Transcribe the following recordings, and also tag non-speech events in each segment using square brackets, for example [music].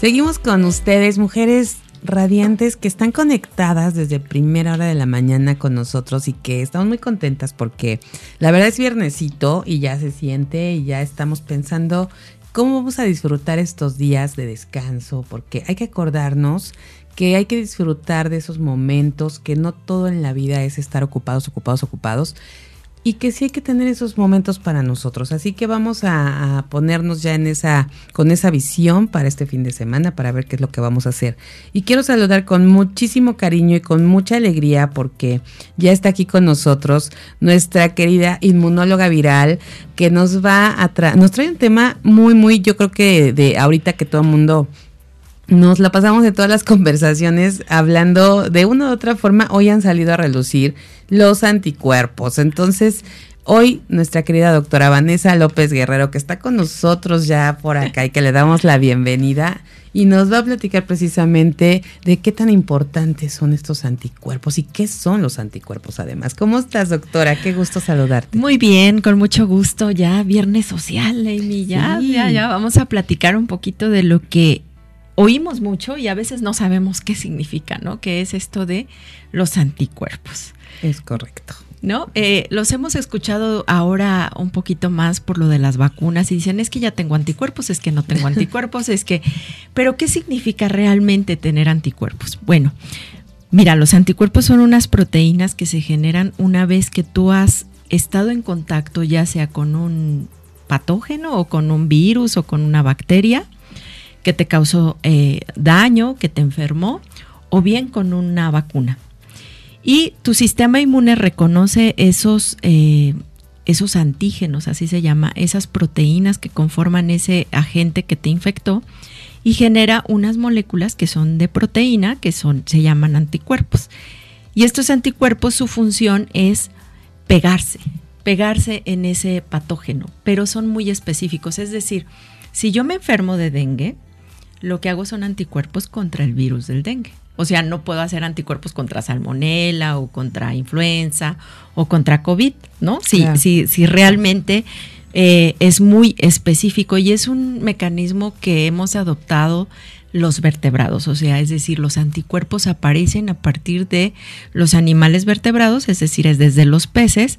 Seguimos con ustedes, mujeres radiantes que están conectadas desde primera hora de la mañana con nosotros y que estamos muy contentas porque la verdad es viernesito y ya se siente y ya estamos pensando cómo vamos a disfrutar estos días de descanso porque hay que acordarnos que hay que disfrutar de esos momentos, que no todo en la vida es estar ocupados, ocupados, ocupados y que sí hay que tener esos momentos para nosotros. Así que vamos a, ponernos ya en esa, con esa visión para este fin de semana, para ver qué es lo que vamos a hacer. Y quiero saludar con muchísimo cariño y con mucha alegría porque ya está aquí con nosotros nuestra querida inmunóloga viral que nos va a traer, nos trae un tema muy, muy, yo creo que de ahorita que todo el mundo nos la pasamos de todas las conversaciones hablando de una u otra forma. Hoy han salido a relucir los anticuerpos. Entonces, hoy nuestra querida doctora Vanessa López Guerrero, que está con nosotros ya por acá y que le damos la bienvenida, y nos va a platicar precisamente de qué tan importantes son estos anticuerpos y qué son los anticuerpos además. ¿Cómo estás, doctora? Qué gusto saludarte. Muy bien, con mucho gusto. Ya viernes social, Amy, ya, ya, ya vamos a platicar un poquito de lo que oímos mucho y a veces no sabemos qué significa, ¿no? ¿Qué es esto de los anticuerpos? Es correcto. ¿No? Eh, los hemos escuchado ahora un poquito más por lo de las vacunas y dicen, es que ya tengo anticuerpos, es que no tengo [laughs] anticuerpos, es que... Pero ¿qué significa realmente tener anticuerpos? Bueno, mira, los anticuerpos son unas proteínas que se generan una vez que tú has estado en contacto ya sea con un patógeno o con un virus o con una bacteria que te causó eh, daño, que te enfermó, o bien con una vacuna. Y tu sistema inmune reconoce esos, eh, esos antígenos, así se llama, esas proteínas que conforman ese agente que te infectó y genera unas moléculas que son de proteína, que son, se llaman anticuerpos. Y estos anticuerpos, su función es pegarse, pegarse en ese patógeno, pero son muy específicos. Es decir, si yo me enfermo de dengue, lo que hago son anticuerpos contra el virus del dengue. O sea, no puedo hacer anticuerpos contra salmonela o contra influenza o contra COVID, ¿no? Si, si, realmente eh, es muy específico y es un mecanismo que hemos adoptado los vertebrados, o sea, es decir, los anticuerpos aparecen a partir de los animales vertebrados, es decir, es desde los peces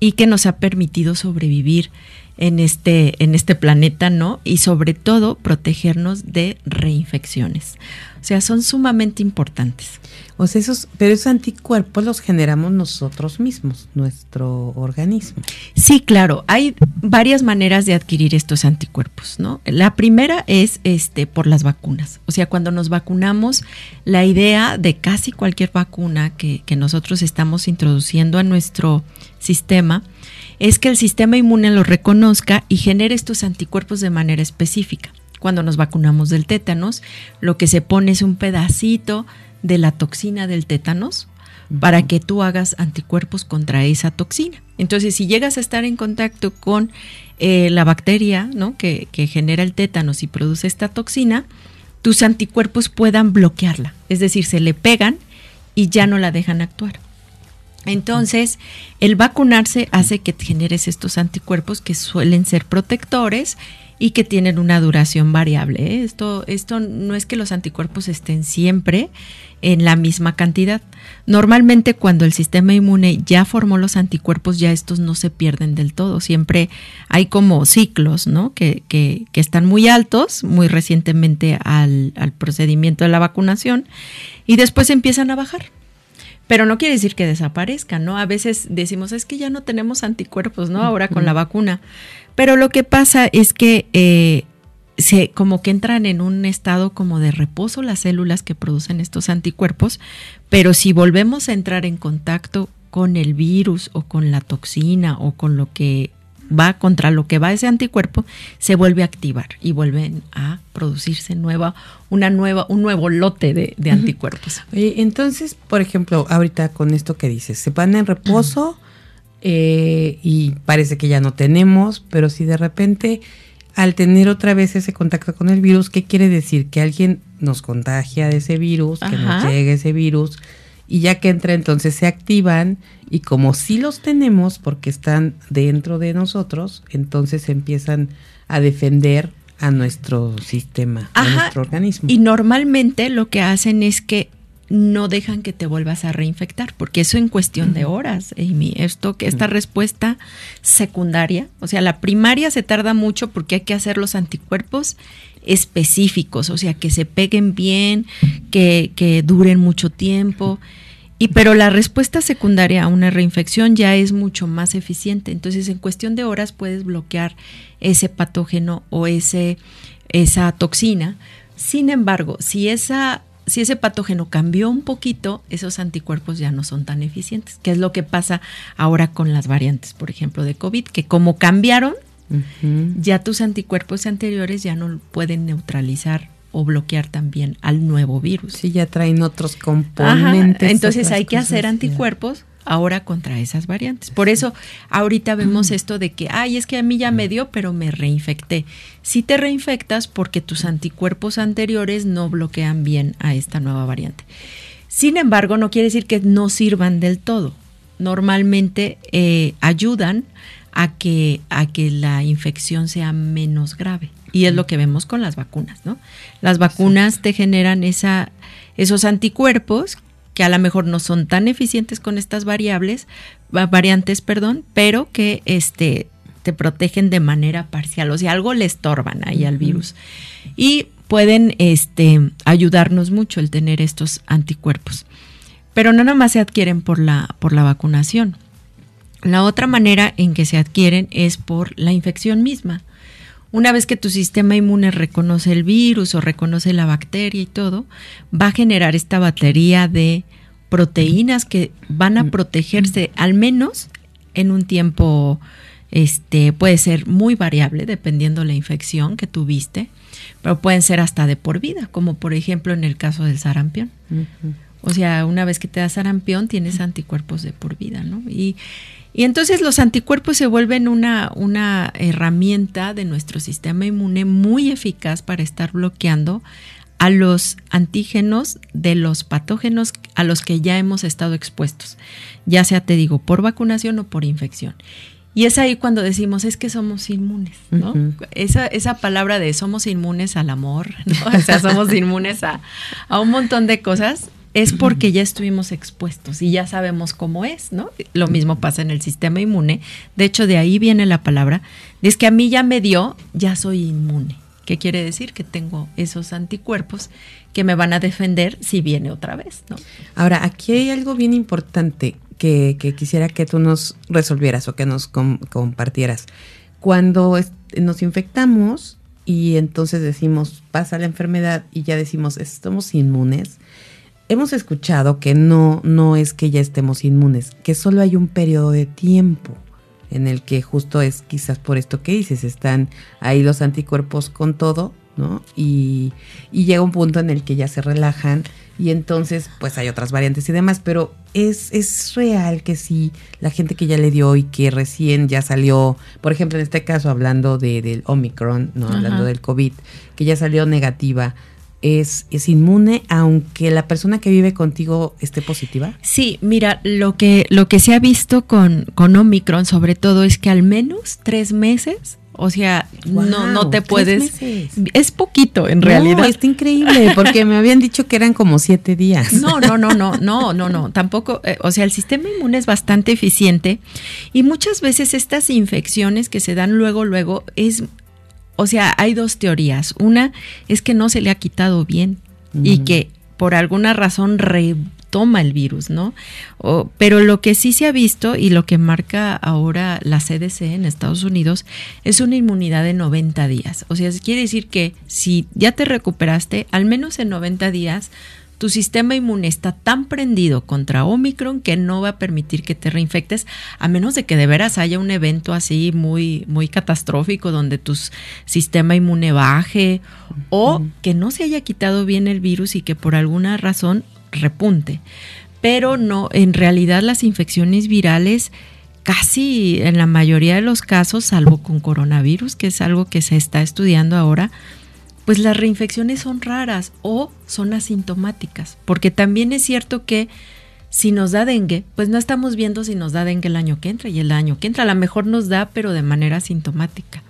y que nos ha permitido sobrevivir en este, en este planeta, ¿no? Y sobre todo protegernos de reinfecciones. O sea, son sumamente importantes. O sea, esos, pero esos anticuerpos los generamos nosotros mismos, nuestro organismo. Sí, claro, hay varias maneras de adquirir estos anticuerpos, ¿no? La primera es este por las vacunas. O sea, cuando nos vacunamos, la idea de casi cualquier vacuna que, que nosotros estamos introduciendo a nuestro sistema es que el sistema inmune lo reconozca y genere estos anticuerpos de manera específica. Cuando nos vacunamos del tétanos, lo que se pone es un pedacito de la toxina del tétanos para que tú hagas anticuerpos contra esa toxina. Entonces, si llegas a estar en contacto con eh, la bacteria ¿no? que, que genera el tétanos y produce esta toxina, tus anticuerpos puedan bloquearla, es decir, se le pegan y ya no la dejan actuar. Entonces, el vacunarse hace que generes estos anticuerpos que suelen ser protectores y que tienen una duración variable. ¿eh? Esto, esto no es que los anticuerpos estén siempre en la misma cantidad. Normalmente cuando el sistema inmune ya formó los anticuerpos, ya estos no se pierden del todo. Siempre hay como ciclos, ¿no? Que, que, que están muy altos, muy recientemente al, al procedimiento de la vacunación, y después empiezan a bajar. Pero no quiere decir que desaparezcan, ¿no? A veces decimos, es que ya no tenemos anticuerpos, ¿no? Ahora con la vacuna. Pero lo que pasa es que eh, se, como que entran en un estado como de reposo las células que producen estos anticuerpos, pero si volvemos a entrar en contacto con el virus o con la toxina o con lo que va contra lo que va ese anticuerpo, se vuelve a activar y vuelven a producirse nueva, una nueva, un nuevo lote de, anticuerpos. entonces, por ejemplo, ahorita con esto que dices, se van en reposo eh, y parece que ya no tenemos, pero si de repente al tener otra vez ese contacto con el virus, ¿qué quiere decir? Que alguien nos contagia de ese virus, que nos llegue ese virus y ya que entra entonces se activan y como sí los tenemos porque están dentro de nosotros, entonces empiezan a defender a nuestro sistema, a nuestro organismo. Y normalmente lo que hacen es que no dejan que te vuelvas a reinfectar, porque eso en cuestión de horas, Amy. Esto que esta respuesta secundaria, o sea, la primaria se tarda mucho porque hay que hacer los anticuerpos específicos, o sea, que se peguen bien, que, que duren mucho tiempo. Y pero la respuesta secundaria a una reinfección ya es mucho más eficiente. Entonces, en cuestión de horas puedes bloquear ese patógeno o ese esa toxina. Sin embargo, si esa si ese patógeno cambió un poquito, esos anticuerpos ya no son tan eficientes, que es lo que pasa ahora con las variantes, por ejemplo, de COVID, que como cambiaron, ya tus anticuerpos anteriores ya no pueden neutralizar o bloquear también al nuevo virus. Sí, ya traen otros componentes. Entonces hay que hacer anticuerpos ahora contra esas variantes. Por eso ahorita vemos esto de que, ay, es que a mí ya me dio, pero me reinfecté. Si te reinfectas porque tus anticuerpos anteriores no bloquean bien a esta nueva variante. Sin embargo, no quiere decir que no sirvan del todo. Normalmente eh, ayudan a que, a que la infección sea menos grave. Y es lo que vemos con las vacunas, ¿no? Las vacunas te generan esa, esos anticuerpos que a lo mejor no son tan eficientes con estas variables, variantes, perdón, pero que este, te protegen de manera parcial, o sea, algo le estorban ahí al virus. Y pueden este, ayudarnos mucho el tener estos anticuerpos. Pero no nada más se adquieren por la, por la vacunación. La otra manera en que se adquieren es por la infección misma. Una vez que tu sistema inmune reconoce el virus o reconoce la bacteria y todo, va a generar esta batería de proteínas que van a mm. protegerse al menos en un tiempo este puede ser muy variable dependiendo la infección que tuviste, pero pueden ser hasta de por vida, como por ejemplo en el caso del sarampión. O sea, una vez que te da sarampión tienes anticuerpos de por vida, ¿no? Y y entonces los anticuerpos se vuelven una, una herramienta de nuestro sistema inmune muy eficaz para estar bloqueando a los antígenos de los patógenos a los que ya hemos estado expuestos, ya sea, te digo, por vacunación o por infección. Y es ahí cuando decimos, es que somos inmunes, ¿no? esa, esa palabra de somos inmunes al amor, ¿no? [laughs] O sea, somos inmunes a, a un montón de cosas, es porque ya estuvimos expuestos y ya sabemos cómo es, ¿no? Lo mismo pasa en el sistema inmune. De hecho, de ahí viene la palabra. Es que a mí ya me dio, ya soy inmune. ¿Qué quiere decir? Que tengo esos anticuerpos que me van a defender si viene otra vez, ¿no? Ahora, aquí hay algo bien importante que, quisiera que tú nos resolvieras o que nos compartieras. Cuando nos infectamos y entonces decimos, pasa la enfermedad y ya decimos, estamos inmunes, hemos escuchado que no, no es que ya estemos inmunes, que solo hay un periodo de tiempo en el que justo es quizás por esto que dices, están ahí los anticuerpos con todo, ¿no? Y, y llega un punto en el que ya se relajan y entonces pues hay otras variantes y demás, pero es, es real que si la gente que ya le dio y que recién ya salió, por ejemplo en este caso hablando de, del Omicron, ¿no? Hablando del COVID, que ya salió negativa, es, es, inmune aunque la persona que vive contigo esté positiva? Sí, mira, lo que, lo que se ha visto con, con Omicron sobre todo es que al menos tres meses o sea, no, no te puedes. Es poquito, en realidad. No, está increíble, porque me habían dicho que eran como siete días. No, no, no, no, no, no, no. Tampoco. Eh, o sea, el sistema inmune es bastante eficiente y muchas veces estas infecciones que se dan luego, luego, es o sea, hay dos teorías. Una es que no se le ha quitado bien y que por alguna razón retoma el virus, ¿no? pero lo que sí se ha visto y lo que marca ahora la CDC en Estados Unidos es una inmunidad de 90 días. O sea, quiere decir que si ya te recuperaste, al menos en 90 días tu sistema inmune está tan prendido contra Omicron que no va a permitir que te reinfectes, a menos de que de veras haya un evento así muy, muy catastrófico donde tu sistema inmune baje o que no se haya quitado bien el virus y que por alguna razón repunte. Pero no, en realidad las infecciones virales casi en la mayoría de los casos, salvo con coronavirus, que es algo que se está estudiando ahora, pues las reinfecciones son raras o son asintomáticas, porque también es cierto que si nos da dengue, pues no estamos viendo si nos da dengue el año que entra y el año que entra a lo mejor nos da, pero de manera asintomática.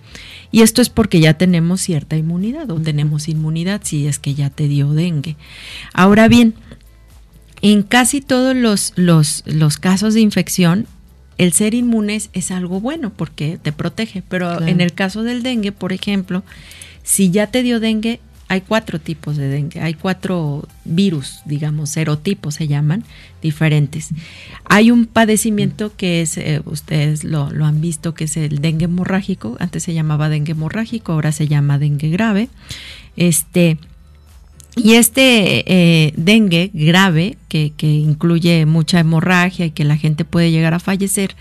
Y esto es porque ya tenemos cierta inmunidad o tenemos inmunidad si es que ya te dio dengue. Ahora bien, en casi todos los, los, los casos de infección, el ser inmunes es algo bueno porque te protege, pero en el caso del dengue, por ejemplo, si ya te dio dengue, hay cuatro tipos de dengue, hay cuatro virus, digamos, serotipos se llaman, diferentes. Hay un padecimiento que es, eh, ustedes lo, han visto, que es el dengue hemorrágico, antes se llamaba dengue hemorrágico, ahora se llama dengue grave. Este, y este eh, dengue grave, que, incluye mucha hemorragia y que la gente puede llegar a fallecer,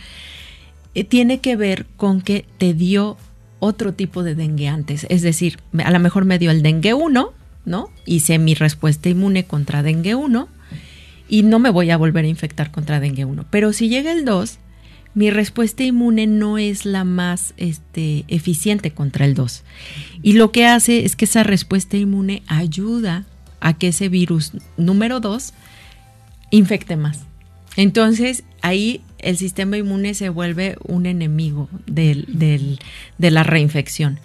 eh, tiene que ver con que te dio otro tipo de dengue antes. Es decir, a lo mejor me dio el dengue 1, ¿no? Hice mi respuesta inmune contra dengue 1 y no me voy a volver a infectar contra dengue 1. Pero si llega el 2, mi respuesta inmune no es la más este, eficiente contra el 2. Y lo que hace es que esa respuesta inmune ayuda a que ese virus número 2 infecte más. Entonces ahí el sistema inmune se vuelve un enemigo de la reinfección.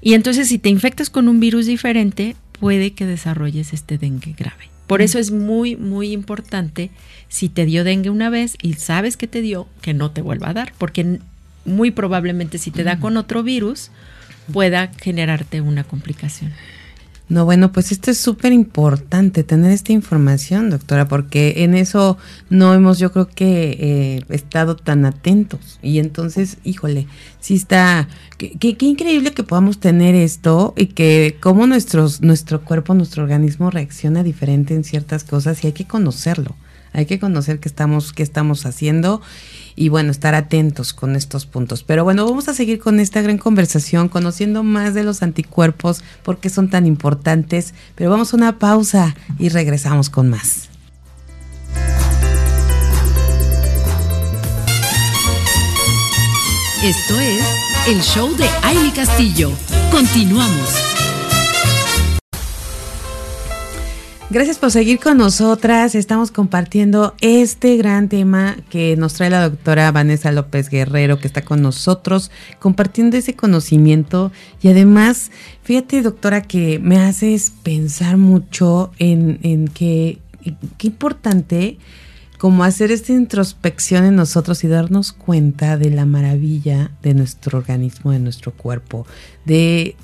Y entonces si te infectas con un virus diferente, puede que desarrolles este dengue grave. Por eso es muy, muy importante si te dio dengue una vez y sabes que te dio, que no te vuelva a dar, porque muy probablemente si te da con otro virus, pueda generarte una complicación. No, bueno, pues esto es súper importante tener esta información, doctora, porque en eso no hemos, yo creo que, eh, estado tan atentos. Y entonces, híjole, sí está, qué, increíble que podamos tener esto y que cómo nuestros, nuestro cuerpo, nuestro organismo reacciona diferente en ciertas cosas y hay que conocerlo. Hay que conocer qué estamos, qué estamos haciendo y bueno, estar atentos con estos puntos. Pero bueno, vamos a seguir con esta gran conversación, conociendo más de los anticuerpos, por qué son tan importantes. Pero vamos a una pausa y regresamos con más. Esto es el show de Aile Castillo. Continuamos. Gracias por seguir con nosotras. Estamos compartiendo este gran tema que nos trae la doctora Vanessa López Guerrero, que está con nosotros, compartiendo ese conocimiento. Y además, fíjate, doctora, que me haces pensar mucho en, en que qué importante como hacer esta introspección en nosotros y darnos cuenta de la maravilla de nuestro organismo, de nuestro cuerpo. De,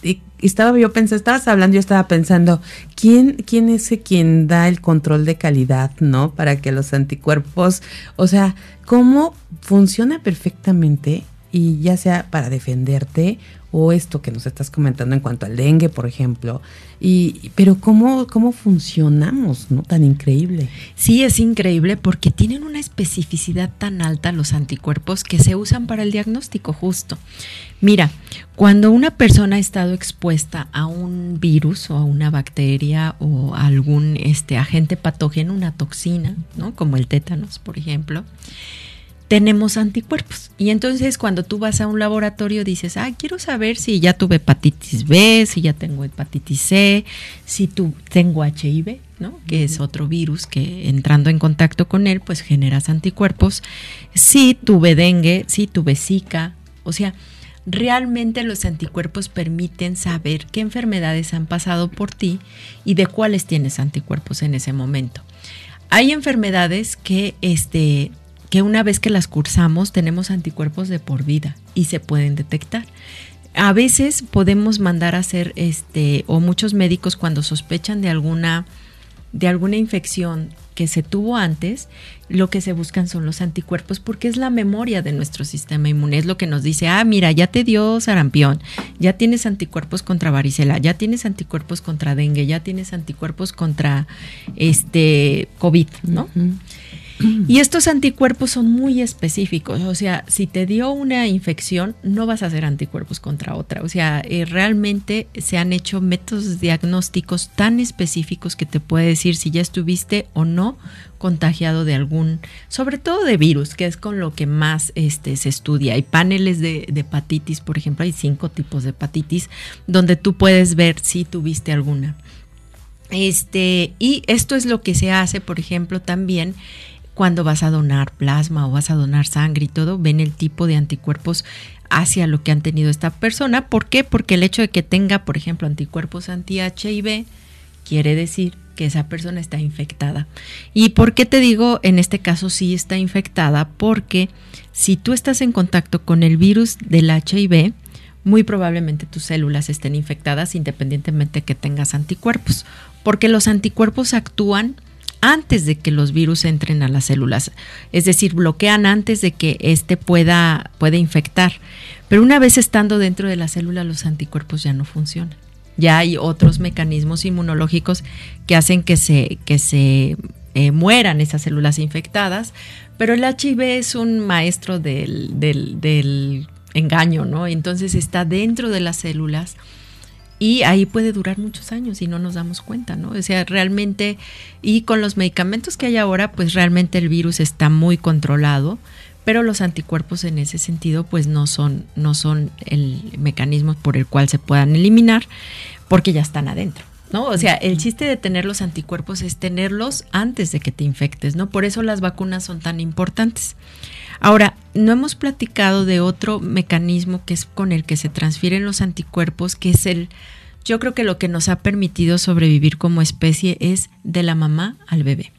estaba yo pensando, estabas hablando, yo estaba pensando, ¿quién, quién es quien da el control de calidad, no? Para que los anticuerpos, o sea, cómo funciona perfectamente y ya sea para defenderte o esto que nos estás comentando en cuanto al dengue, por ejemplo. Y, pero cómo, cómo funcionamos, ¿no? Tan increíble. Sí, es increíble porque tienen una especificidad tan alta los anticuerpos que se usan para el diagnóstico justo. Mira, cuando una persona ha estado expuesta a un virus o a una bacteria o a algún este, agente patógeno, una toxina, ¿no? Como el tétanos, por ejemplo, tenemos anticuerpos. Y entonces cuando tú vas a un laboratorio dices, ah, quiero saber si ya tuve hepatitis B, si ya tengo hepatitis C, si tu, tengo HIV, ¿no? Que es otro virus que entrando en contacto con él, pues generas anticuerpos. Si tuve dengue, si tuve Zika, o sea, realmente los anticuerpos permiten saber qué enfermedades han pasado por ti y de cuáles tienes anticuerpos en ese momento. Hay enfermedades que este, que una vez que las cursamos tenemos anticuerpos de por vida y se pueden detectar. A veces podemos mandar a hacer este o muchos médicos cuando sospechan de alguna de alguna infección que se tuvo antes, lo que se buscan son los anticuerpos porque es la memoria de nuestro sistema inmune, es lo que nos dice, ah, mira, ya te dio sarampión, ya tienes anticuerpos contra varicela, ya tienes anticuerpos contra dengue, ya tienes anticuerpos contra este COVID, ¿no? Y estos anticuerpos son muy específicos, o sea, si te dio una infección, no vas a hacer anticuerpos contra otra, o sea, eh, realmente se han hecho métodos diagnósticos tan específicos que te puede decir si ya estuviste o no contagiado de algún, sobre todo de virus, que es con lo que más este, se estudia. Hay paneles de, de hepatitis, por ejemplo, hay cinco tipos de hepatitis, donde tú puedes ver si tuviste alguna. Este, y esto es lo que se hace, por ejemplo, también cuando vas a donar plasma o vas a donar sangre y todo, ven el tipo de anticuerpos. hacia lo que han tenido esta persona. ¿Por qué? Porque el hecho de que tenga, por ejemplo, anticuerpos anti-HIV quiere decir que esa persona está infectada. ¿Y por qué te digo en este caso sí está infectada? Porque si tú estás en contacto con el virus del HIV, muy probablemente tus células estén infectadas independientemente que tengas anticuerpos, porque los anticuerpos actúan antes de que los virus entren a las células, es decir, bloquean antes de que éste pueda, infectar. Pero una vez estando dentro de la célula, los anticuerpos ya no funcionan ya hay otros mecanismos inmunológicos que hacen que se, que se eh, mueran esas células infectadas, pero el HIV es un maestro del, del, engaño, ¿no? Entonces está dentro de las células y ahí puede durar muchos años y no nos damos cuenta, ¿no? O sea, realmente, y con los medicamentos que hay ahora, pues realmente el virus está muy controlado, pero los anticuerpos en ese sentido pues no son, no son el mecanismo por el cual se puedan eliminar porque ya están adentro. ¿No? O sea, el chiste de tener los anticuerpos es tenerlos antes de que te infectes, ¿no? Por eso las vacunas son tan importantes. Ahora, no hemos platicado de otro mecanismo que es con el que se transfieren los anticuerpos, que es el, yo creo que lo que nos ha permitido sobrevivir como especie es de la mamá al bebé.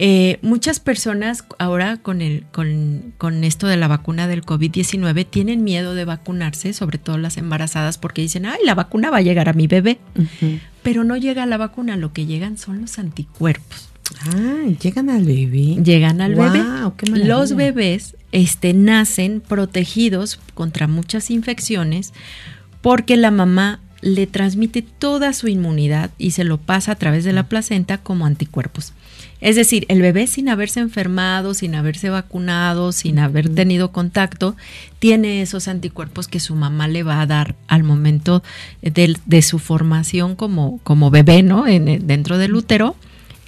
Eh, muchas personas ahora con, el, con, con esto de la vacuna del COVID-19 tienen miedo de vacunarse, sobre todo las embarazadas, porque dicen, ay, la vacuna va a llegar a mi bebé. Pero no llega la vacuna, lo que llegan son los anticuerpos. Ah, llegan al bebé. Llegan al bebé. Los bebés este, nacen protegidos contra muchas infecciones porque la mamá le transmite toda su inmunidad y se lo pasa a través de la placenta como anticuerpos. Es decir, el bebé sin haberse enfermado, sin haberse vacunado, sin haber tenido contacto, tiene esos anticuerpos que su mamá le va a dar al momento de, su formación como, como bebé, ¿no? En, dentro del útero.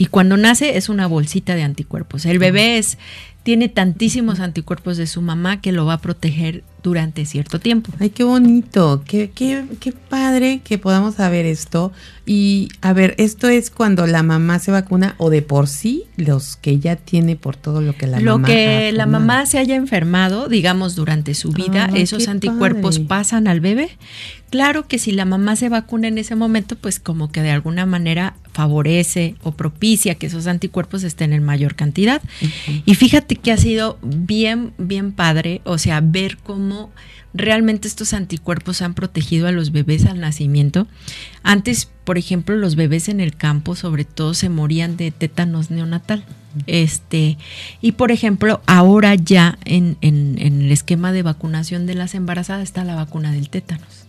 Y cuando nace es una bolsita de anticuerpos. El bebé es, tiene tantísimos anticuerpos de su mamá que lo va a proteger durante cierto tiempo. Ay, qué bonito, qué, qué, qué padre que podamos saber esto. Y a ver, ¿esto es cuando la mamá se vacuna o de por sí los que ya tiene por todo lo que la lo mamá... Lo que la mamá se haya enfermado, digamos, durante su vida, esos anticuerpos pasan al bebé. Claro que si la mamá se vacuna en ese momento, pues como que de alguna manera favorece o propicia que esos anticuerpos estén en mayor cantidad. Y fíjate que ha sido bien, bien padre, o sea, ver cómo realmente estos anticuerpos han protegido a los bebés al nacimiento. Antes, por ejemplo, los bebés en el campo, sobre todo, se morían de tétanos neonatal. Este, y por ejemplo, ahora ya en, en el esquema de vacunación de las embarazadas está la vacuna del tétanos.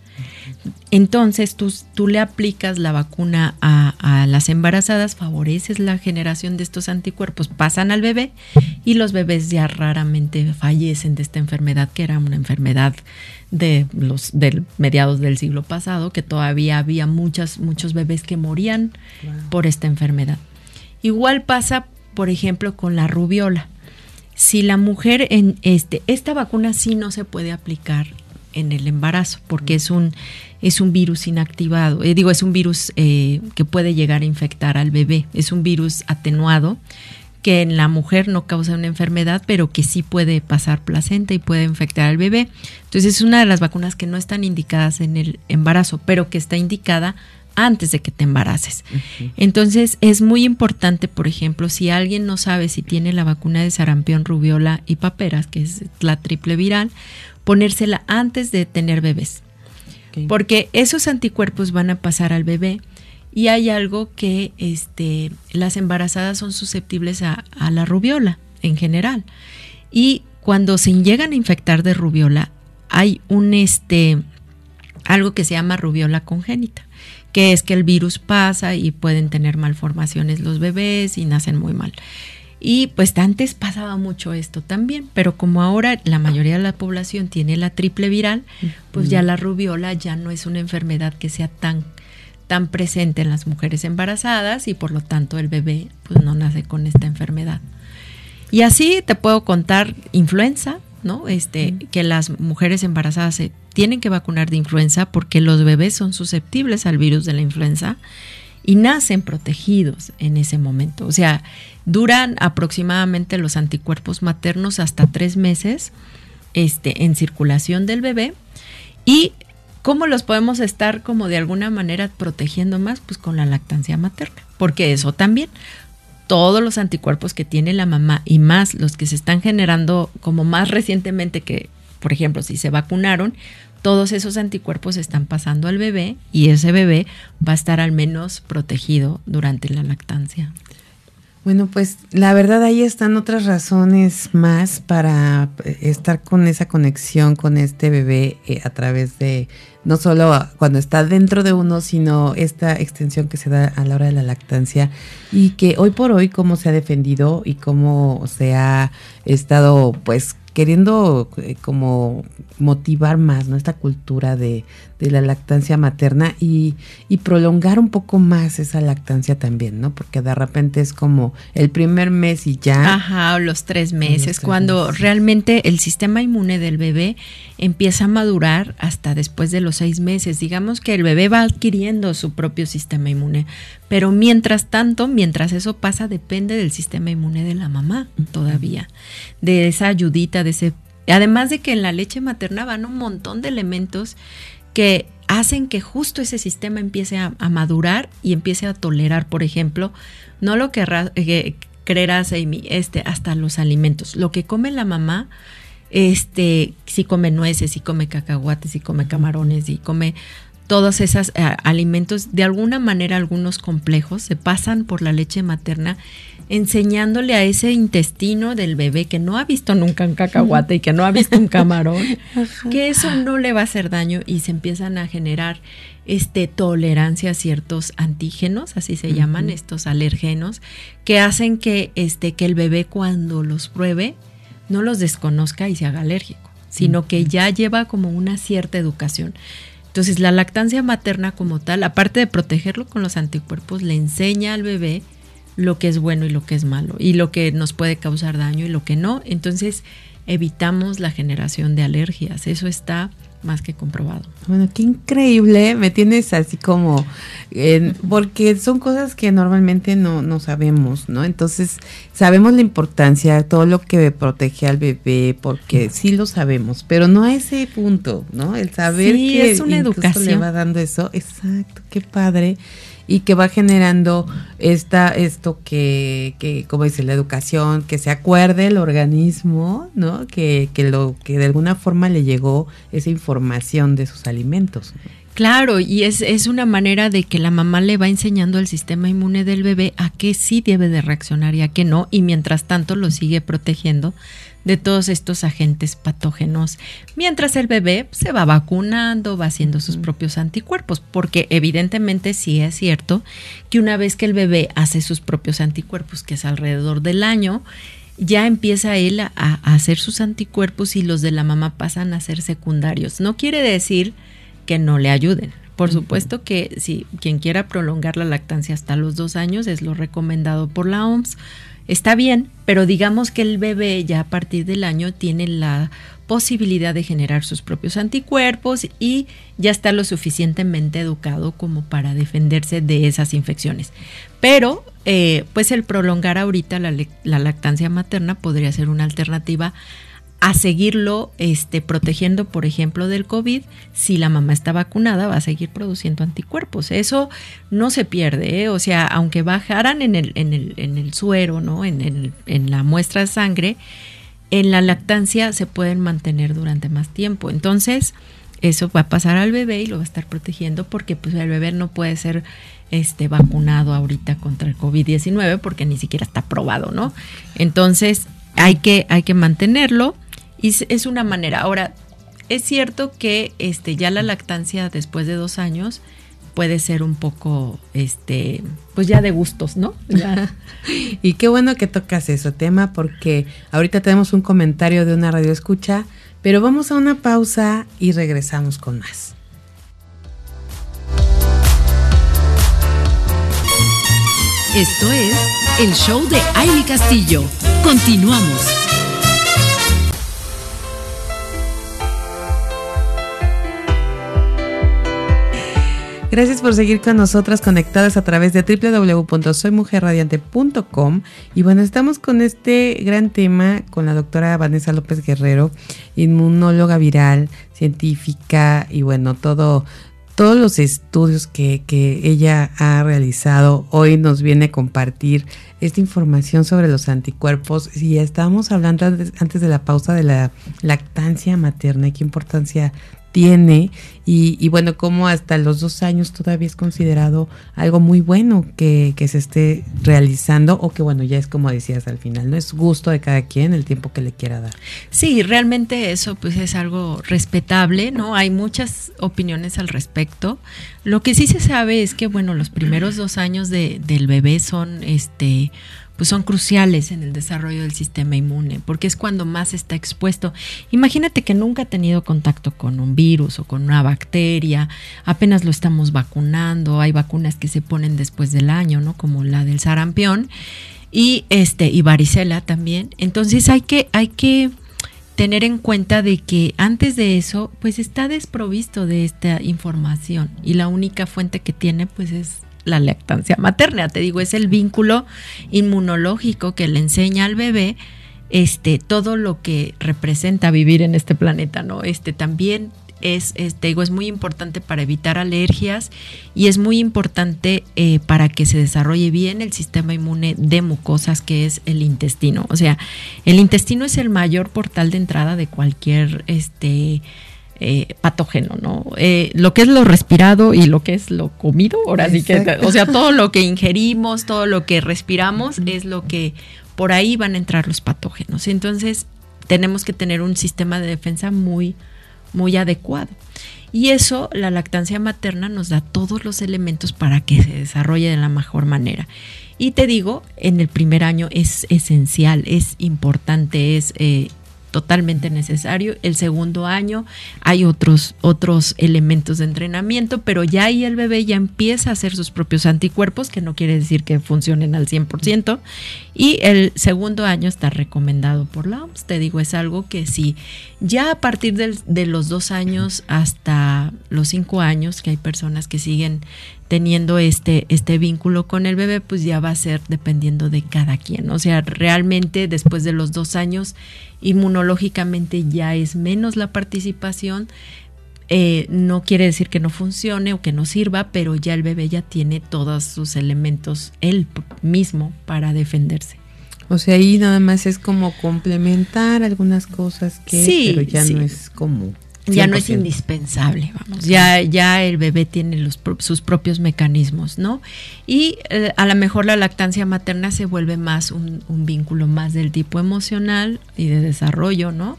Entonces tú, tú le aplicas la vacuna a, a, las embarazadas, favoreces la generación de estos anticuerpos, pasan al bebé y los bebés ya raramente fallecen de esta enfermedad, que era una enfermedad de los del mediados del siglo pasado, que todavía había muchas, muchos bebés que morían por esta enfermedad. Igual pasa, por ejemplo, con la rubiola. Si la mujer en este, esta vacuna sí no se puede aplicar en el embarazo, porque es un, es un virus inactivado, eh, digo, es un virus eh, que puede llegar a infectar al bebé, es un virus atenuado que en la mujer no causa una enfermedad, pero que sí puede pasar placenta y puede infectar al bebé. Entonces es una de las vacunas que no están indicadas en el embarazo, pero que está indicada antes de que te embaraces. Entonces es muy importante, por ejemplo, si alguien no sabe si tiene la vacuna de sarampión, rubiola y paperas, que es la triple viral, ponérsela antes de tener bebés. Porque esos anticuerpos van a pasar al bebé y hay algo que este, las embarazadas son susceptibles a, a la rubiola en general. Y cuando se llegan a infectar de rubiola, hay un este algo que se llama rubiola congénita, que es que el virus pasa y pueden tener malformaciones los bebés y nacen muy mal. Y pues antes pasaba mucho esto también, pero como ahora la mayoría de la población tiene la triple viral, pues ya la rubiola ya no es una enfermedad que sea tan tan presente en las mujeres embarazadas y por lo tanto el bebé pues no nace con esta enfermedad. Y así te puedo contar influenza, ¿no? Este, que las mujeres embarazadas se tienen que vacunar de influenza porque los bebés son susceptibles al virus de la influenza y nacen protegidos en ese momento. O sea, duran aproximadamente los anticuerpos maternos hasta tres meses este, en circulación del bebé y ¿Cómo los podemos estar como de alguna manera protegiendo más? Pues con la lactancia materna, porque eso también, todos los anticuerpos que tiene la mamá y más los que se están generando como más recientemente que, por ejemplo, si se vacunaron, todos esos anticuerpos están pasando al bebé y ese bebé va a estar al menos protegido durante la lactancia. Bueno, pues la verdad ahí están otras razones más para eh, estar con esa conexión con este bebé eh, a través de no solo cuando está dentro de uno, sino esta extensión que se da a la hora de la lactancia y que hoy por hoy cómo se ha defendido y cómo se ha estado pues queriendo eh, como motivar más ¿no? esta cultura de, de la lactancia materna y, y, prolongar un poco más esa lactancia también, ¿no? Porque de repente es como el primer mes y ya. Ajá, o los tres meses, los tres cuando meses. realmente el sistema inmune del bebé empieza a madurar hasta después de los seis meses. Digamos que el bebé va adquiriendo su propio sistema inmune, pero mientras tanto, mientras eso pasa, depende del sistema inmune de la mamá todavía, de esa ayudita, de ese... Además de que en la leche materna van un montón de elementos que hacen que justo ese sistema empiece a, madurar y empiece a tolerar, por ejemplo, no lo que eh, creerás, Amy, este, hasta los alimentos. Lo que come la mamá, este, si come nueces, si come cacahuates, si come camarones, si come todos esos eh, alimentos, de alguna manera algunos complejos, se pasan por la leche materna enseñándole a ese intestino del bebé que no ha visto nunca un cacahuate y que no ha visto un camarón, [laughs] que eso no le va a hacer daño y se empiezan a generar este tolerancia a ciertos antígenos, así se uh -huh. llaman estos alergenos, que hacen que este que el bebé cuando los pruebe no los desconozca y se haga alérgico, sino uh -huh. que ya lleva como una cierta educación. Entonces, la lactancia materna como tal, aparte de protegerlo con los anticuerpos, le enseña al bebé lo que es bueno y lo que es malo, y lo que nos puede causar daño y lo que no. Entonces, evitamos la generación de alergias. Eso está más que comprobado. Bueno, qué increíble, me tienes así como, eh, porque son cosas que normalmente no, no sabemos, ¿no? Entonces, sabemos la importancia, todo lo que protege al bebé, porque sí lo sabemos, pero no a ese punto, ¿no? El saber sí, que es una educación. le va dando eso, exacto, qué padre y que va generando esta, esto que, que, como dice, la educación, que se acuerde el organismo, ¿no? Que, que lo, que de alguna forma le llegó esa información de sus alimentos. Claro, y es, es una manera de que la mamá le va enseñando al sistema inmune del bebé a qué sí debe de reaccionar y a qué no, y mientras tanto lo sigue protegiendo de todos estos agentes patógenos, mientras el bebé se va vacunando, va haciendo sus propios anticuerpos, porque evidentemente sí es cierto que una vez que el bebé hace sus propios anticuerpos, que es alrededor del año, ya empieza él a, a hacer sus anticuerpos y los de la mamá pasan a ser secundarios. No quiere decir que no le ayuden. Por supuesto que si quien quiera prolongar la lactancia hasta los dos años es lo recomendado por la OMS está bien, pero digamos que el bebé ya a partir del año tiene la posibilidad de generar sus propios anticuerpos y ya está lo suficientemente educado como para defenderse de esas infecciones. Pero, eh, pues el prolongar ahorita la, la, lactancia materna podría ser una alternativa a seguirlo este, protegiendo, por ejemplo, del COVID. Si la mamá está vacunada, va a seguir produciendo anticuerpos. Eso no se pierde, ¿eh? o sea, aunque bajaran en el, en el, en el suero, ¿no? En, en la muestra de sangre, en la lactancia se pueden mantener durante más tiempo. Entonces, eso va a pasar al bebé y lo va a estar protegiendo porque pues, el bebé no puede ser este, vacunado ahorita contra el COVID-19 porque ni siquiera está probado, ¿no? Entonces, hay que, hay que mantenerlo y es una manera. Ahora, es cierto que este, ya la lactancia después de dos años puede ser un poco, este, pues ya de gustos, ¿no? Ya. [laughs] y qué bueno que tocas ese tema porque ahorita tenemos un comentario de una radio escucha, pero vamos a una pausa y regresamos con más. Esto es el show de Aile Castillo. Continuamos. Gracias por seguir con nosotras conectadas a través de www.soymujerradiante.com. Y bueno, estamos con este gran tema con la doctora Vanessa López Guerrero, inmunóloga viral, científica y bueno, todo todos los estudios que, que, ella ha realizado hoy nos viene a compartir esta información sobre los anticuerpos. Y estábamos hablando antes, de la pausa de la lactancia materna y qué importancia tiene y, bueno, como hasta los dos años todavía es considerado algo muy bueno que, que, se esté realizando o que bueno, ya es como decías al final, no es gusto de cada quien el tiempo que le quiera dar. Sí, realmente eso pues es algo respetable, ¿no? Hay muchas opiniones al respecto. Lo que sí se sabe es que bueno, los primeros dos años de, del bebé son este pues son cruciales en el desarrollo del sistema inmune, porque es cuando más está expuesto. Imagínate que nunca ha tenido contacto con un virus o con una bacteria, apenas lo estamos vacunando, hay vacunas que se ponen después del año, ¿no? Como la del sarampión y este y varicela también. Entonces hay que hay que tener en cuenta de que antes de eso pues está desprovisto de esta información y la única fuente que tiene pues es la lactancia materna. Te digo, es el vínculo inmunológico que le enseña al bebé este, todo lo que representa vivir en este planeta, ¿no? Este también es, te digo, es muy importante para evitar alergias y es muy importante eh, para que se desarrolle bien el sistema inmune de mucosas, que es el intestino. O sea, el intestino es el mayor portal de entrada de cualquier este, eh, patógeno, ¿no? Eh, lo que es lo respirado y lo que es lo comido, ahora sí que, o sea, todo lo que [laughs] ingerimos, todo lo que respiramos es lo que por ahí van a entrar los patógenos. Entonces, tenemos que tener un sistema de defensa muy, muy adecuado. Y eso, la lactancia materna nos da todos los elementos para que se desarrolle de la mejor manera. Y te digo, en el primer año es esencial, es importante, es eh, totalmente necesario. El segundo año hay otros, otros elementos de entrenamiento, pero ya ahí el bebé ya empieza a hacer sus propios anticuerpos, que no quiere decir que funcionen al 100%. Y el segundo año está recomendado por la OMS. Te digo, es algo que si ya a partir de los dos años hasta los cinco años, que hay personas que siguen teniendo este, este vínculo con el bebé, pues ya va a ser dependiendo de cada quien. O sea, realmente después de los dos años, inmunológicamente ya es menos la participación. Eh, no quiere decir que no funcione o que no sirva, pero ya el bebé ya tiene todos sus elementos él mismo para defenderse. O sea, ahí nada más es como complementar algunas cosas que, sí, pero ya no es como ya no es indispensable, vamos. Ya, ya el bebé tiene los, sus propios mecanismos, ¿no? Y eh, a lo mejor la lactancia materna se vuelve más un, un, vínculo más del tipo emocional y de desarrollo, ¿no?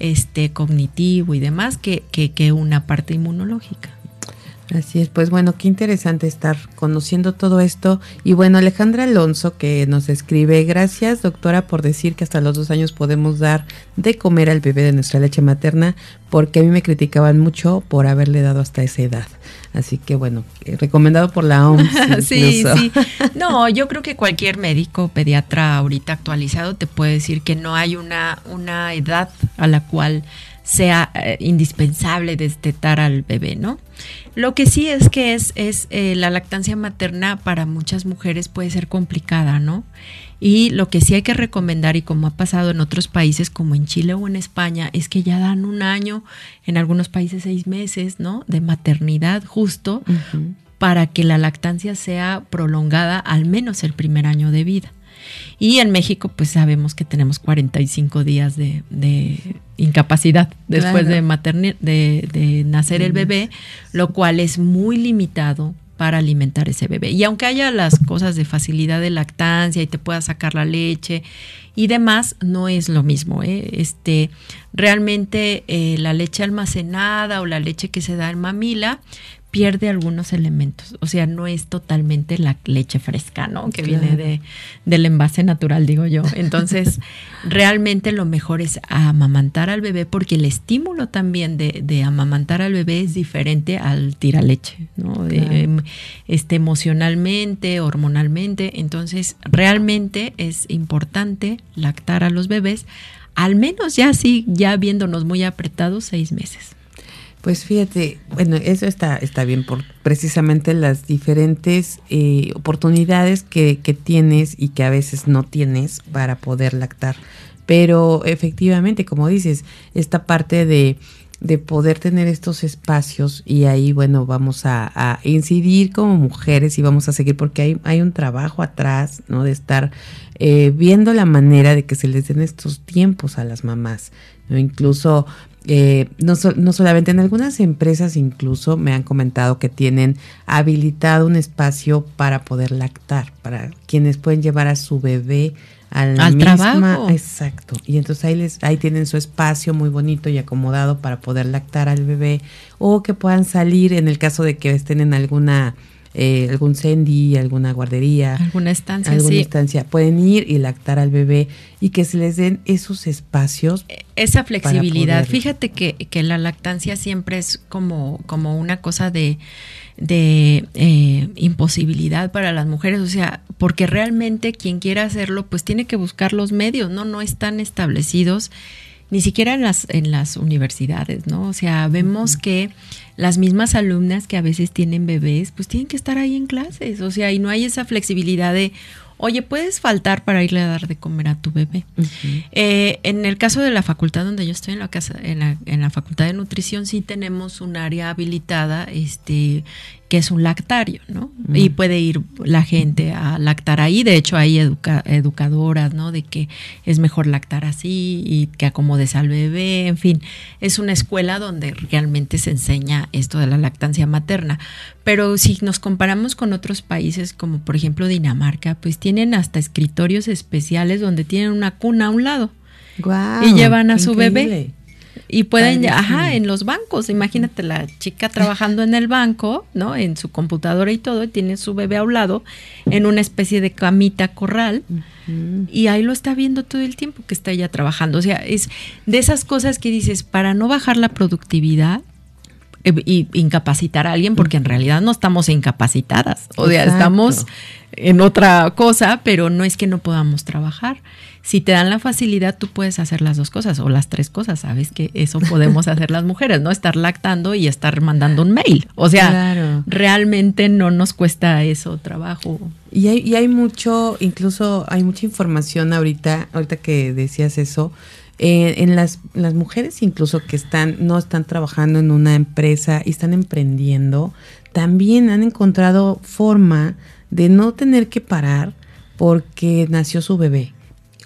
Este cognitivo y demás que, que, que una parte inmunológica. Así es, pues bueno, qué interesante estar conociendo todo esto. Y bueno, Alejandra Alonso que nos escribe, gracias doctora por decir que hasta los dos años podemos dar de comer al bebé de nuestra leche materna, porque a mí me criticaban mucho por haberle dado hasta esa edad. Así que bueno, eh, recomendado por la OMS. [laughs] sí, sí. No, yo creo que cualquier médico pediatra ahorita actualizado te puede decir que no hay una, una edad a la cual sea eh, indispensable destetar al bebé, ¿no? Lo que sí es que es, es eh, la lactancia materna para muchas mujeres puede ser complicada, ¿no? Y lo que sí hay que recomendar, y como ha pasado en otros países como en Chile o en España, es que ya dan un año, en algunos países seis meses, ¿no? De maternidad justo para que la lactancia sea prolongada al menos el primer año de vida. Y en México, pues sabemos que tenemos 45 días de, incapacidad después de, de, de, nacer el bebé, lo cual es muy limitado para alimentar ese bebé. Y aunque haya las cosas de facilidad de lactancia y te pueda sacar la leche y demás, no es lo mismo. ¿eh? Este, realmente eh, la leche almacenada o la leche que se da en mamila, pierde algunos elementos. O sea, no es totalmente la leche fresca, ¿no? Que viene de, del envase natural, digo yo. Entonces, [laughs] realmente lo mejor es amamantar al bebé porque el estímulo también de, de amamantar al bebé es diferente al tiraleche, ¿no? Em, este, emocionalmente, hormonalmente. Entonces, realmente es importante lactar a los bebés, al menos ya sí, ya viéndonos muy apretados, seis meses. Pues fíjate, bueno, eso está, está bien por precisamente las diferentes eh, oportunidades que, que tienes y que a veces no tienes para poder lactar. Pero efectivamente, como dices, esta parte de, de poder tener estos espacios y ahí, bueno, vamos a, incidir como mujeres y vamos a seguir porque hay, hay un trabajo atrás, ¿no? De estar eh, viendo la manera de que se les den estos tiempos a las mamás, ¿no? Incluso eh, no, so, no, solamente en algunas empresas incluso me han comentado que tienen habilitado un espacio para poder lactar, para quienes pueden llevar a su bebé al, al misma, trabajo. Exacto. Y entonces ahí les, ahí tienen su espacio muy bonito y acomodado para poder lactar al bebé o que puedan salir en el caso de que estén en alguna eh, algún sendi, alguna guardería, alguna estancia, alguna sí. estancia, pueden ir y lactar al bebé y que se les den esos espacios. Esa flexibilidad. Fíjate que, que, la lactancia siempre es como, como una cosa de, de eh, imposibilidad para las mujeres, o sea, porque realmente quien quiera hacerlo, pues tiene que buscar los medios, ¿no? No están establecidos ni siquiera en las, en las universidades, ¿no? O sea, vemos uh -huh. que las mismas alumnas que a veces tienen bebés, pues tienen que estar ahí en clases, o sea, y no hay esa flexibilidad de, oye, puedes faltar para irle a dar de comer a tu bebé. Uh -huh. eh, en el caso de la facultad donde yo estoy, en la, casa, en la, en la facultad de nutrición, sí tenemos un área habilitada, este, que es un lactario, ¿no? Y puede ir la gente a lactar ahí. De hecho, hay educa educadoras, ¿no? De que es mejor lactar así y que acomodes al bebé. En fin, es una escuela donde realmente se enseña esto de la lactancia materna. Pero si nos comparamos con otros países, como por ejemplo Dinamarca, pues tienen hasta escritorios especiales donde tienen una cuna a un lado. Wow, y llevan a su increíble. bebé y pueden, ya, ajá, en los bancos, imagínate la chica trabajando en el banco, ¿no? En su computadora y todo, y tiene su bebé a un lado, en una especie de camita corral, uh -huh. y ahí lo está viendo todo el tiempo que está ella trabajando. O sea, es de esas cosas que dices, para no bajar la productividad, eh, y incapacitar a alguien, porque en realidad no estamos incapacitadas, o sea, Exacto. estamos en otra cosa, pero no es que no podamos trabajar. Si te dan la facilidad, tú puedes hacer las dos cosas o las tres cosas, sabes que eso podemos hacer las mujeres, ¿no? Estar lactando y estar mandando un mail. O sea, claro. realmente no nos cuesta eso trabajo. Y hay, y hay mucho, incluso hay mucha información ahorita, ahorita que decías eso, eh, en las, las mujeres incluso que están, no están trabajando en una empresa y están emprendiendo, también han encontrado forma de no tener que parar porque nació su bebé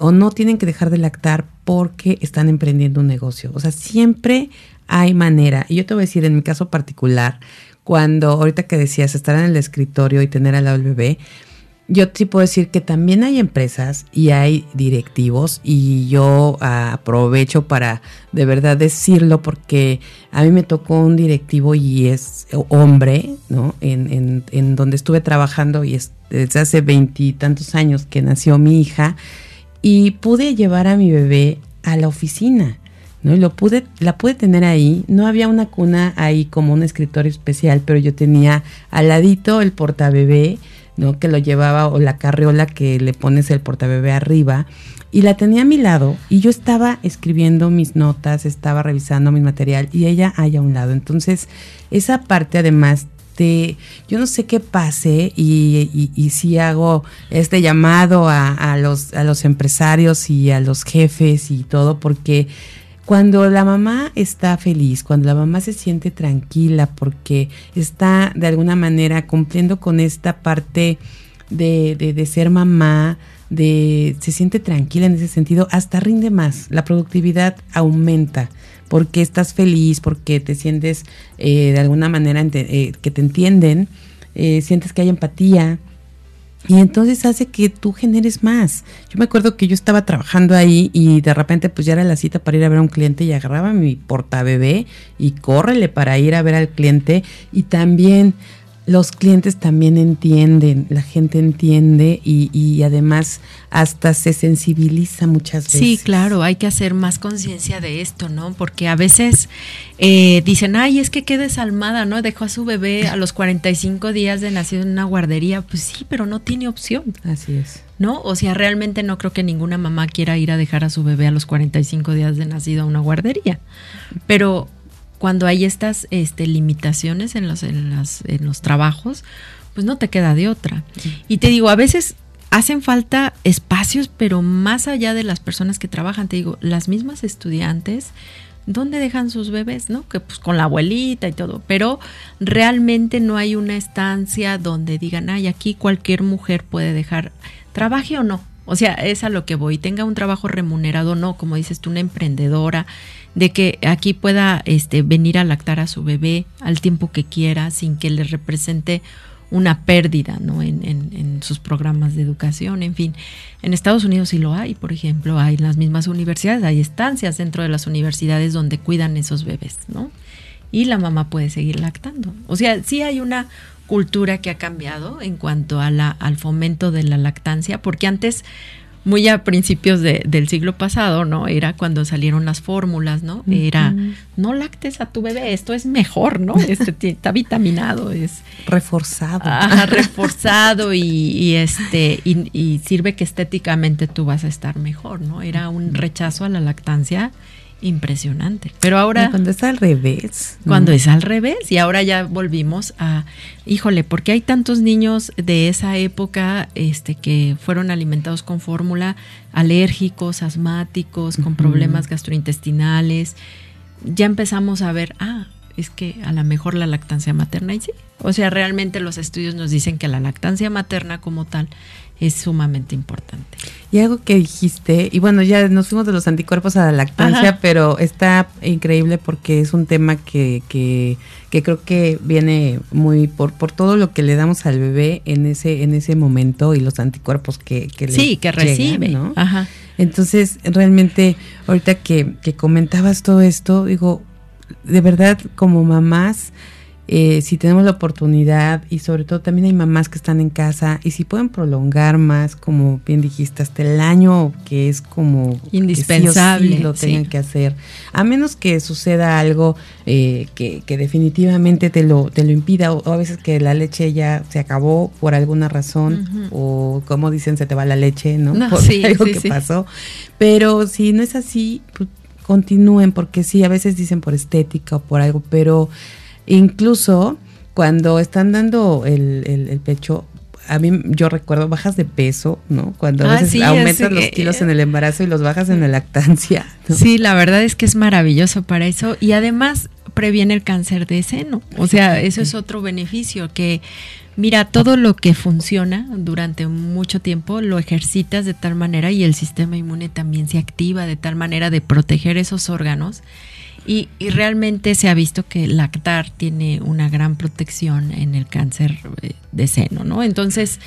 o no tienen que dejar de lactar porque están emprendiendo un negocio. O sea, siempre hay manera. Y yo te voy a decir, en mi caso particular, cuando ahorita que decías estar en el escritorio y tener al lado bebé, yo sí puedo decir que también hay empresas y hay directivos y yo uh, aprovecho para de verdad decirlo porque a mí me tocó un directivo y es hombre, ¿no? En, en, en donde estuve trabajando y es desde hace veintitantos años que nació mi hija y pude llevar a mi bebé a la oficina. ¿no? Y lo pude, la pude tener ahí. No había una cuna ahí como un escritorio especial, pero yo tenía al ladito el portabebé, ¿no? Que lo llevaba, o la carriola que le pones el portabebé arriba. Y la tenía a mi lado y yo estaba escribiendo mis notas, estaba revisando mi material y ella ahí a un lado. Entonces, esa parte además este, yo no sé qué pase y, si hago este llamado a, los, a los empresarios y a los jefes y todo, porque cuando la mamá está feliz, cuando la mamá se siente tranquila, porque está de alguna manera cumpliendo con esta parte de, de ser mamá, de se siente tranquila en ese sentido, hasta rinde más, la productividad aumenta porque estás feliz, porque te sientes eh, de alguna manera eh, que te entienden, eh, sientes que hay empatía. Y entonces hace que tú generes más. Yo me acuerdo que yo estaba trabajando ahí y de repente pues ya era la cita para ir a ver a un cliente y agarraba mi portabebé y córrele para ir a ver al cliente y también los clientes también entienden, la gente entiende y, y, además hasta se sensibiliza muchas veces. Sí, claro, hay que hacer más conciencia de esto, ¿no? Porque a veces eh, dicen, ay, es que qué desalmada, ¿no? Dejó a su bebé a los 45 días de nacido en una guardería. Pues sí, pero no tiene opción. Así es. ¿No? O sea, realmente no creo que ninguna mamá quiera ir a dejar a su bebé a los 45 días de nacido a una guardería. Pero cuando hay estas este, limitaciones en los, en, las, en los trabajos, pues no te queda de otra. Y te digo, a veces hacen falta espacios, pero más allá de las personas que trabajan, te digo, las mismas estudiantes, ¿dónde dejan sus bebés? ¿No? Que pues con la abuelita y todo, pero realmente no hay una estancia donde digan, ay, aquí cualquier mujer puede dejar, trabaje o no. O sea, es a lo que voy, tenga un trabajo remunerado o no, como dices tú, una emprendedora, de que aquí pueda este, venir a lactar a su bebé al tiempo que quiera, sin que le represente una pérdida ¿no? En, en, sus programas de educación, en fin. En Estados Unidos sí lo hay, por ejemplo, hay las mismas universidades, hay estancias dentro de las universidades donde cuidan esos bebés, ¿no? Y la mamá puede seguir lactando. O sea, sí hay una cultura que ha cambiado en cuanto a la, al fomento de la lactancia, porque antes muy a principios de, del siglo pasado, ¿no? Era cuando salieron las fórmulas, ¿no? Era, no lactes a tu bebé, esto es mejor, ¿no? Este está vitaminado, es reforzado. [laughs] reforzado y, este y, y, sirve que estéticamente tú vas a estar mejor, ¿no? Era un rechazo a la lactancia impresionante. Pero ahora... cuando es al revés. Cuando es al revés. Y ahora ya volvimos a, híjole, porque hay tantos niños de esa época este, que fueron alimentados con fórmula, alérgicos, asmáticos, con problemas gastrointestinales. Ya empezamos a ver, ah, es que a lo mejor la lactancia materna, y sí. O sea, realmente los estudios nos dicen que la lactancia materna como tal es sumamente importante. Y algo que dijiste, y bueno, ya nos fuimos de los anticuerpos a la lactancia, pero está increíble porque es un tema que, que, que, creo que viene muy por, por todo lo que le damos al bebé en ese, en ese momento y los anticuerpos que, que sí, que recibe. ¿no? Ajá. Entonces, realmente, ahorita que, que comentabas todo esto, digo, de verdad, como mamás, eh, si tenemos la oportunidad y sobre todo también hay mamás que están en casa y si pueden prolongar más, como bien dijiste, hasta el año que es como indispensable, lo tengan que hacer, a menos que suceda algo eh, que, definitivamente te lo, te lo impida o, a veces que la leche ya se acabó por alguna razón o como dicen se te va la leche, ¿no? por algo que pasó, pero si no es así, pues continúen porque sí, a veces dicen por estética o por algo, pero Incluso cuando están dando el, el, pecho, a mí yo recuerdo bajas de peso, ¿no? Cuando a ah, veces aumentas los kilos en el embarazo y los bajas en la lactancia. Sí, la verdad es que es maravilloso para eso y además previene el cáncer de seno. O sea, eso es otro beneficio que mira, todo lo que funciona durante mucho tiempo lo ejercitas de tal manera y el sistema inmune también se activa de tal manera de proteger esos órganos y, y, realmente se ha visto que lactar tiene una gran protección en el cáncer eh, de seno, ¿no? Entonces,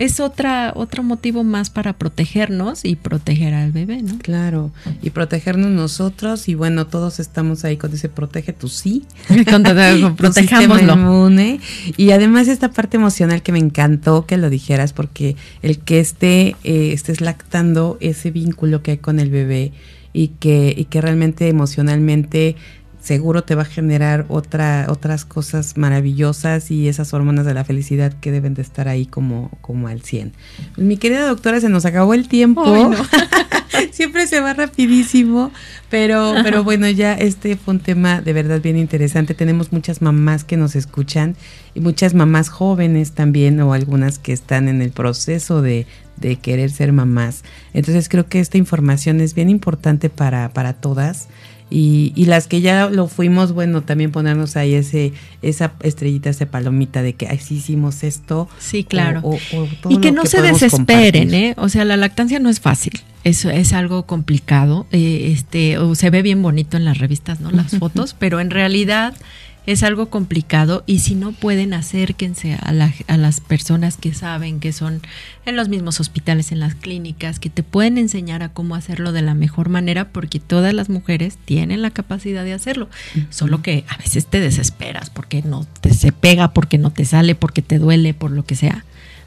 es otra, otro motivo más para protegernos y proteger al bebé, ¿no? Claro, y protegernos nosotros, y bueno, todos estamos ahí con ese protege tu sí. [laughs] [laughs] Protejámoslo. inmune. Y además esta parte emocional que me encantó que lo dijeras, porque el que esté, eh, estés lactando ese vínculo que hay con el bebé, y que, y que realmente emocionalmente seguro te va a generar otra, otras cosas maravillosas y esas hormonas de la felicidad que deben de estar ahí como, como al 100. Pues, mi querida doctora, se nos acabó el tiempo. [laughs] [laughs] Siempre se va rapidísimo, pero, pero bueno, ya este fue un tema de verdad bien interesante. Tenemos muchas mamás que nos escuchan y muchas mamás jóvenes también o algunas que están en el proceso de, de querer ser mamás. Entonces creo que esta información es bien importante para, para todas. Y, y, las que ya lo fuimos, bueno, también ponernos ahí ese, esa estrellita, esa palomita de que ay, sí hicimos esto. Sí, claro. y que no se desesperen, ¿eh? O sea, la lactancia no es fácil. Eso es algo complicado. Eh, este, o se ve bien bonito en las revistas, ¿no? Las [laughs] fotos, pero en realidad es algo complicado y si no pueden acérquense a, a, las personas que saben que son en los mismos hospitales, en las clínicas, que te pueden enseñar a cómo hacerlo de la mejor manera porque todas las mujeres tienen la capacidad de hacerlo, solo que a veces te desesperas porque no te se pega, porque no te sale, porque te duele, por lo que sea,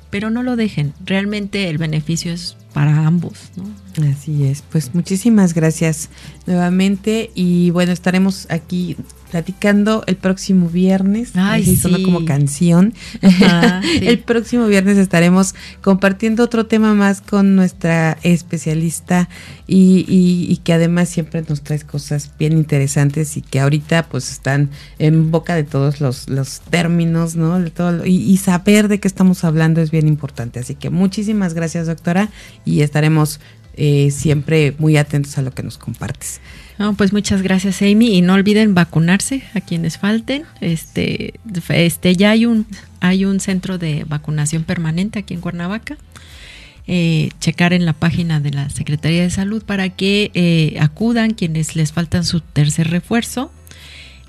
pero no lo dejen, realmente el beneficio es para ambos, ¿no? Así es, pues muchísimas gracias nuevamente y bueno, estaremos aquí platicando el próximo viernes. Ay, sí. sí. como canción. Ajá, [laughs] sí. El próximo viernes estaremos compartiendo otro tema más con nuestra especialista y, y- y que además siempre nos trae cosas bien interesantes y que ahorita pues están en boca de todos los, los términos, ¿no? De todo lo- y, y saber de qué estamos hablando es bien importante. Así que muchísimas gracias, doctora, y estaremos eh, siempre muy atentos a lo que nos compartes. Pues muchas gracias, Amy. Y no olviden vacunarse a quienes falten. Este, este ya hay un, hay un centro de vacunación permanente aquí en Cuernavaca. Eh, checar en la página de la Secretaría de Salud para que eh, acudan quienes les faltan su tercer refuerzo.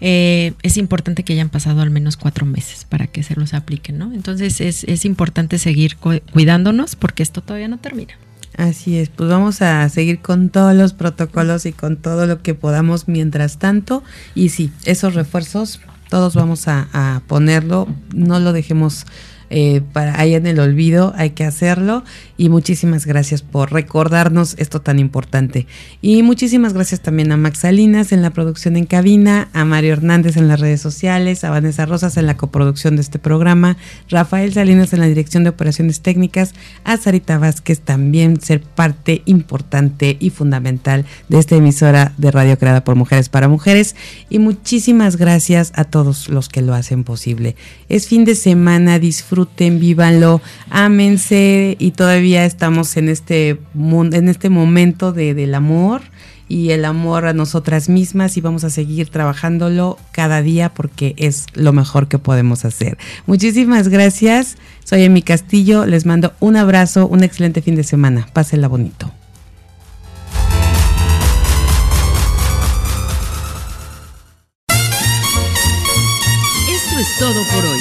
Eh, es importante que hayan pasado al menos cuatro meses para que se los apliquen, ¿no? Entonces es, es importante seguir cu- cuidándonos porque esto todavía no termina. Así es, pues vamos a seguir con todos los protocolos y con todo lo que podamos mientras tanto. Y sí, esos refuerzos, todos vamos a, a ponerlo, no lo dejemos eh, para ahí en el olvido, hay que hacerlo. Y muchísimas gracias por recordarnos esto tan importante. Y muchísimas gracias también a Max Salinas en la producción en cabina, a Mario Hernández en las redes sociales, a Vanessa Rosas en la coproducción de este programa, Rafael Salinas en la dirección de operaciones técnicas, a Sarita Vázquez también ser parte importante y fundamental de esta emisora de radio creada por mujeres para mujeres. Y muchísimas gracias a todos los que lo hacen posible. Es fin de semana, disfruten, vívanlo, ámense y todavía estamos en este en este momento de, del amor y el amor a nosotras mismas y vamos a seguir trabajándolo cada día porque es lo mejor que podemos hacer. Muchísimas gracias. Soy Emi Castillo. Les mando un abrazo, un excelente fin de semana. Pásenla bonito. Esto es todo por hoy.